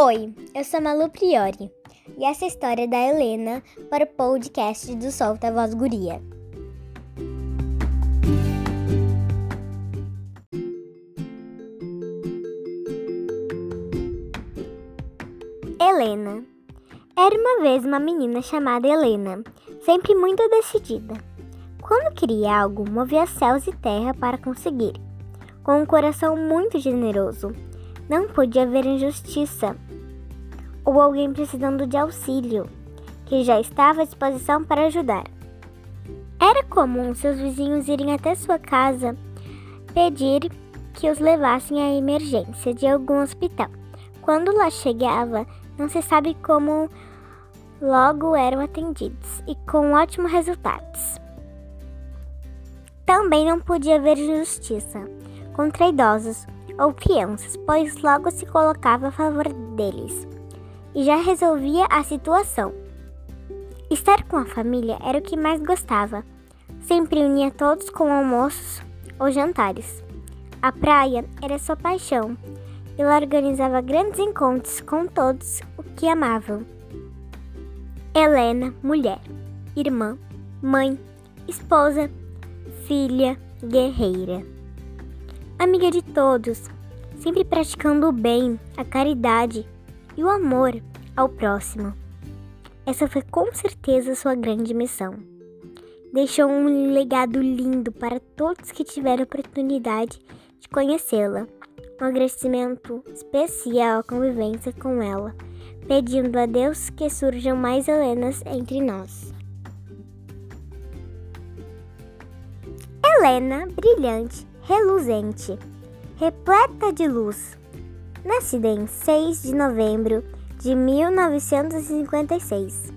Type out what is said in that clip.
Oi, eu sou Malu Priori e essa é a história da Helena para o podcast do Solta Voz Guria. Helena Era uma vez uma menina chamada Helena, sempre muito decidida. Quando queria algo, movia céus e terra para conseguir. Com um coração muito generoso, não podia haver injustiça ou alguém precisando de auxílio, que já estava à disposição para ajudar. Era comum seus vizinhos irem até sua casa pedir que os levassem à emergência de algum hospital. Quando lá chegava, não se sabe como logo eram atendidos e com ótimos resultados. Também não podia haver justiça contra idosos ou crianças, pois logo se colocava a favor deles e já resolvia a situação. Estar com a família era o que mais gostava. Sempre unia todos com almoços ou jantares. A praia era sua paixão. Ela organizava grandes encontros com todos o que amavam. Helena, mulher, irmã, mãe, esposa, filha, guerreira. Amiga de todos, sempre praticando o bem, a caridade e o amor ao próximo. Essa foi com certeza sua grande missão. Deixou um legado lindo para todos que tiveram oportunidade de conhecê-la. Um agradecimento especial à convivência com ela, pedindo a Deus que surjam mais Helenas entre nós. Helena, brilhante, reluzente, repleta de luz nascida em 6 de novembro de 1956.